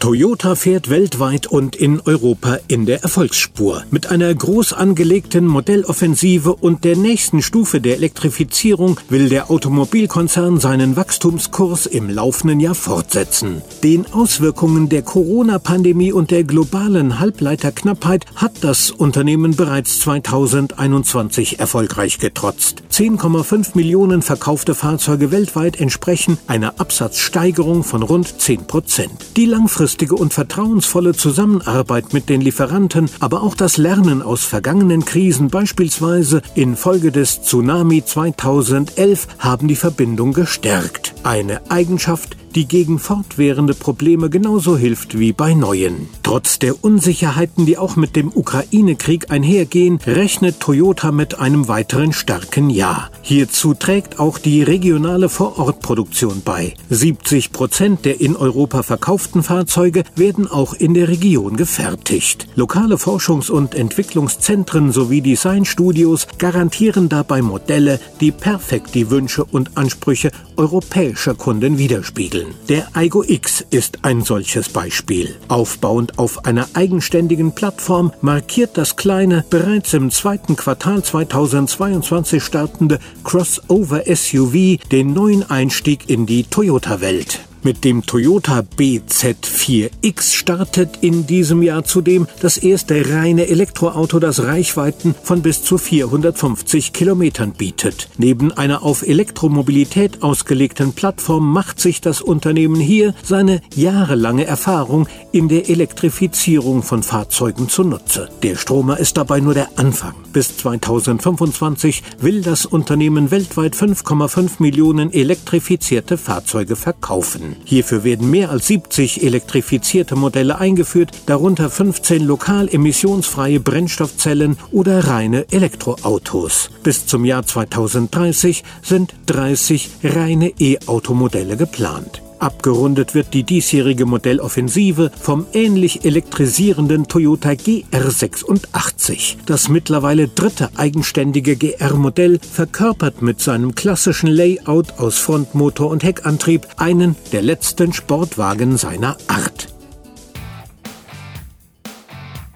Toyota fährt weltweit und in Europa in der Erfolgsspur. Mit einer groß angelegten Modelloffensive und der nächsten Stufe der Elektrifizierung will der Automobilkonzern seinen Wachstumskurs im laufenden Jahr fortsetzen. Den Auswirkungen der Corona-Pandemie und der globalen Halbleiterknappheit hat das Unternehmen bereits 2021 erfolgreich getrotzt. 10,5 Millionen verkaufte Fahrzeuge weltweit entsprechen einer Absatzsteigerung von rund 10 Prozent. Die langfristige langfristige und vertrauensvolle Zusammenarbeit mit den Lieferanten, aber auch das Lernen aus vergangenen Krisen, beispielsweise infolge des Tsunami 2011, haben die Verbindung gestärkt. Eine Eigenschaft, die gegen fortwährende Probleme genauso hilft wie bei neuen. Trotz der Unsicherheiten, die auch mit dem Ukraine-Krieg einhergehen, rechnet Toyota mit einem weiteren starken Jahr. Hierzu trägt auch die regionale Vorortproduktion bei. 70 Prozent der in Europa verkauften Fahrzeuge werden auch in der Region gefertigt. Lokale Forschungs- und Entwicklungszentren sowie Designstudios garantieren dabei Modelle, die perfekt die Wünsche und Ansprüche europäischer Kunden widerspiegeln entwickeln. Der Aigo X ist ein solches Beispiel. Aufbauend auf einer eigenständigen Plattform markiert das kleine, bereits im zweiten Quartal 2022 startende Crossover SUV den neuen Einstieg in die Toyota-Welt. Mit dem Toyota BZ4X startet in diesem Jahr zudem das erste reine Elektroauto, das Reichweiten von bis zu 450 Kilometern bietet. Neben einer auf Elektromobilität ausgelegten Plattform macht sich das Unternehmen hier seine jahrelange Erfahrung in der Elektrifizierung von Fahrzeugen zunutze. Der Stromer ist dabei nur der Anfang. Bis 2025 will das Unternehmen weltweit 5,5 Millionen elektrifizierte Fahrzeuge verkaufen. Hierfür werden mehr als 70 elektrifizierte Modelle eingeführt, darunter 15 lokal emissionsfreie Brennstoffzellen oder reine Elektroautos. Bis zum Jahr 2030 sind 30 reine E-Automodelle geplant. Abgerundet wird die diesjährige Modelloffensive vom ähnlich elektrisierenden Toyota GR86. Das mittlerweile dritte eigenständige GR-Modell verkörpert mit seinem klassischen Layout aus Frontmotor und Heckantrieb einen der letzten Sportwagen seiner Art.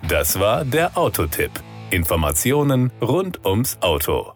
Das war der Autotipp. Informationen rund ums Auto.